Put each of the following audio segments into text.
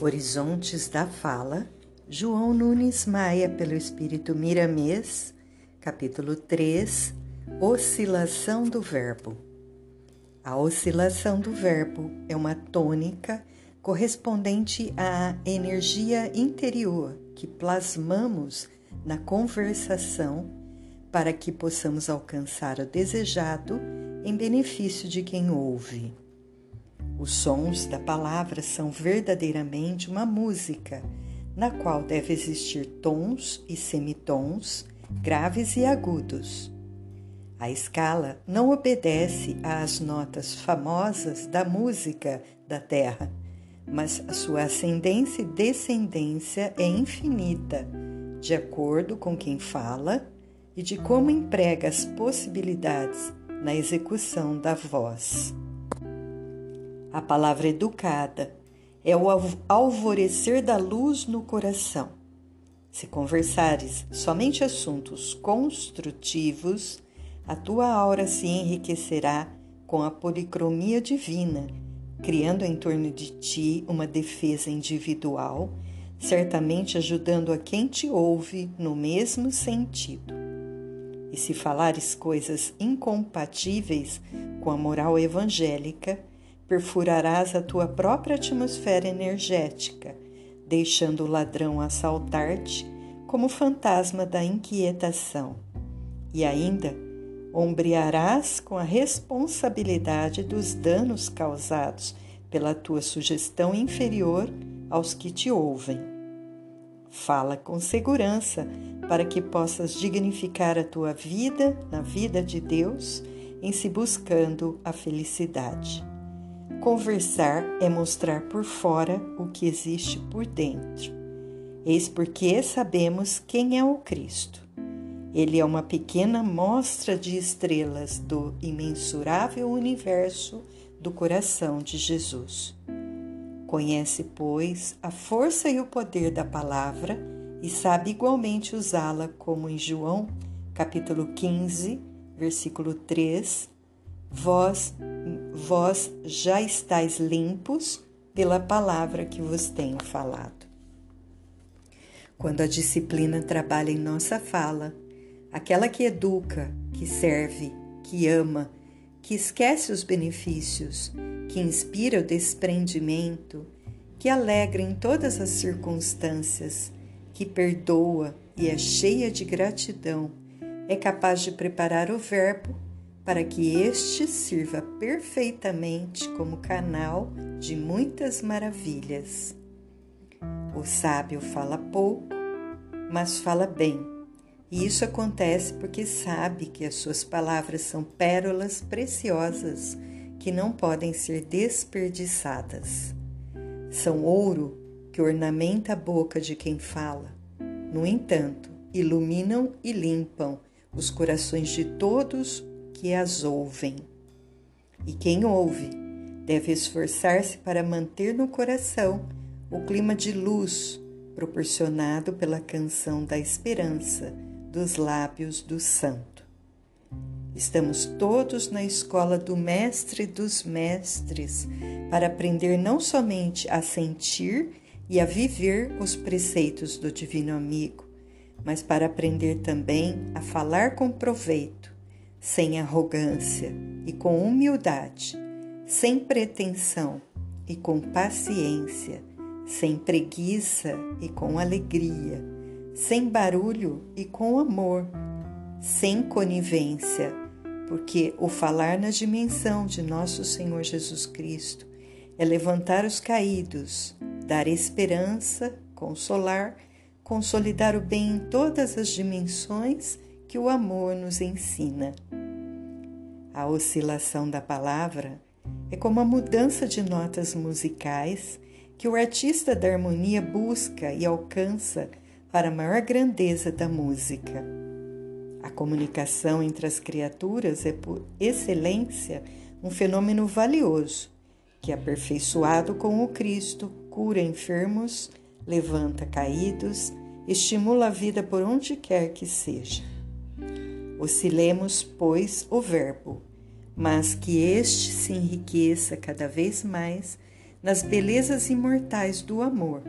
Horizontes da Fala, João Nunes Maia, pelo Espírito Miramês, capítulo 3 Oscilação do Verbo. A oscilação do verbo é uma tônica correspondente à energia interior que plasmamos na conversação para que possamos alcançar o desejado em benefício de quem ouve. Os sons da palavra são verdadeiramente uma música, na qual deve existir tons e semitons, graves e agudos. A escala não obedece às notas famosas da música da terra, mas a sua ascendência e descendência é infinita, de acordo com quem fala e de como emprega as possibilidades na execução da voz. A palavra educada é o alvorecer da luz no coração. Se conversares somente assuntos construtivos, a tua aura se enriquecerá com a policromia divina, criando em torno de ti uma defesa individual, certamente ajudando a quem te ouve no mesmo sentido. E se falares coisas incompatíveis com a moral evangélica, perfurarás a tua própria atmosfera energética, deixando o ladrão assaltar-te como fantasma da inquietação. E ainda ombrearás com a responsabilidade dos danos causados pela tua sugestão inferior aos que te ouvem. Fala com segurança para que possas dignificar a tua vida na vida de Deus em se buscando a felicidade. Conversar é mostrar por fora o que existe por dentro. Eis porque sabemos quem é o Cristo. Ele é uma pequena mostra de estrelas do imensurável universo do coração de Jesus. Conhece, pois, a força e o poder da palavra e sabe igualmente usá-la, como em João, capítulo 15, versículo 3, vós vós já estáis limpos pela palavra que vos tenho falado. Quando a disciplina trabalha em nossa fala, aquela que educa, que serve, que ama, que esquece os benefícios, que inspira o desprendimento, que alegra em todas as circunstâncias, que perdoa e é cheia de gratidão, é capaz de preparar o Verbo para que este sirva perfeitamente como canal de muitas maravilhas. O sábio fala pouco, mas fala bem, e isso acontece porque sabe que as suas palavras são pérolas preciosas que não podem ser desperdiçadas. São ouro que ornamenta a boca de quem fala. No entanto, iluminam e limpam os corações de todos que as ouvem. E quem ouve deve esforçar-se para manter no coração o clima de luz proporcionado pela canção da esperança dos lábios do Santo. Estamos todos na escola do Mestre dos Mestres para aprender não somente a sentir e a viver os preceitos do Divino Amigo, mas para aprender também a falar com proveito sem arrogância e com humildade, sem pretensão e com paciência, sem preguiça e com alegria, sem barulho e com amor, sem conivência, porque o falar na dimensão de nosso Senhor Jesus Cristo é levantar os caídos, dar esperança, consolar, consolidar o bem em todas as dimensões que o amor nos ensina. A oscilação da palavra é como a mudança de notas musicais que o artista da harmonia busca e alcança para a maior grandeza da música. A comunicação entre as criaturas é, por excelência, um fenômeno valioso que, aperfeiçoado com o Cristo, cura enfermos, levanta caídos, estimula a vida por onde quer que seja. Oscilemos, pois, o Verbo, mas que este se enriqueça cada vez mais nas belezas imortais do amor,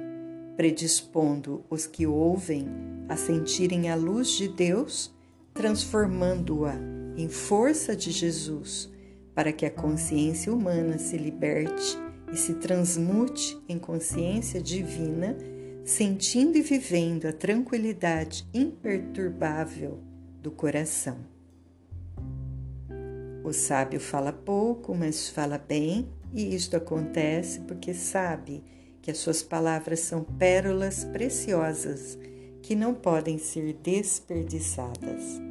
predispondo os que ouvem a sentirem a luz de Deus, transformando-a em força de Jesus, para que a consciência humana se liberte e se transmute em consciência divina, sentindo e vivendo a tranquilidade imperturbável do coração. O sábio fala pouco, mas fala bem, e isto acontece porque sabe que as suas palavras são pérolas preciosas que não podem ser desperdiçadas.